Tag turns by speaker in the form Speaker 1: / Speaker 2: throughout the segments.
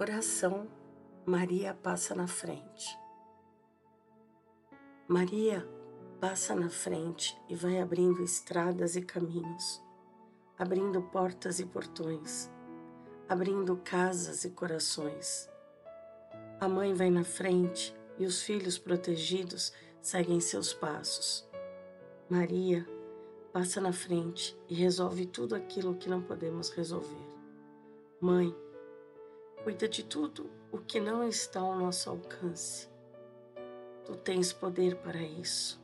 Speaker 1: Oração Maria passa na frente. Maria passa na frente e vai abrindo estradas e caminhos, abrindo portas e portões, abrindo casas e corações. A mãe vai na frente e os filhos protegidos seguem seus passos. Maria passa na frente e resolve tudo aquilo que não podemos resolver. Mãe, Cuida de tudo o que não está ao nosso alcance. Tu tens poder para isso.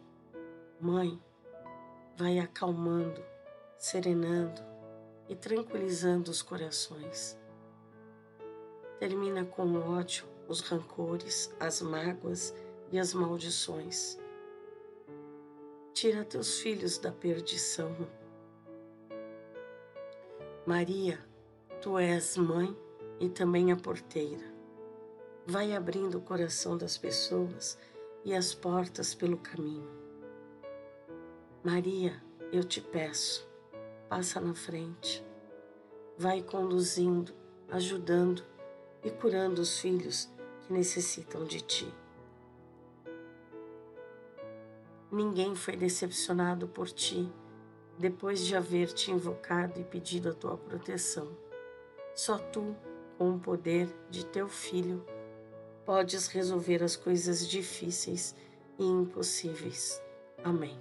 Speaker 1: Mãe, vai acalmando, serenando e tranquilizando os corações. Termina com o ódio, os rancores, as mágoas e as maldições. Tira teus filhos da perdição. Maria, tu és mãe e também a porteira. Vai abrindo o coração das pessoas e as portas pelo caminho. Maria, eu te peço, passa na frente. Vai conduzindo, ajudando e curando os filhos que necessitam de ti. Ninguém foi decepcionado por ti depois de haver te invocado e pedido a tua proteção. Só tu com o poder de teu Filho, podes resolver as coisas difíceis e impossíveis. Amém.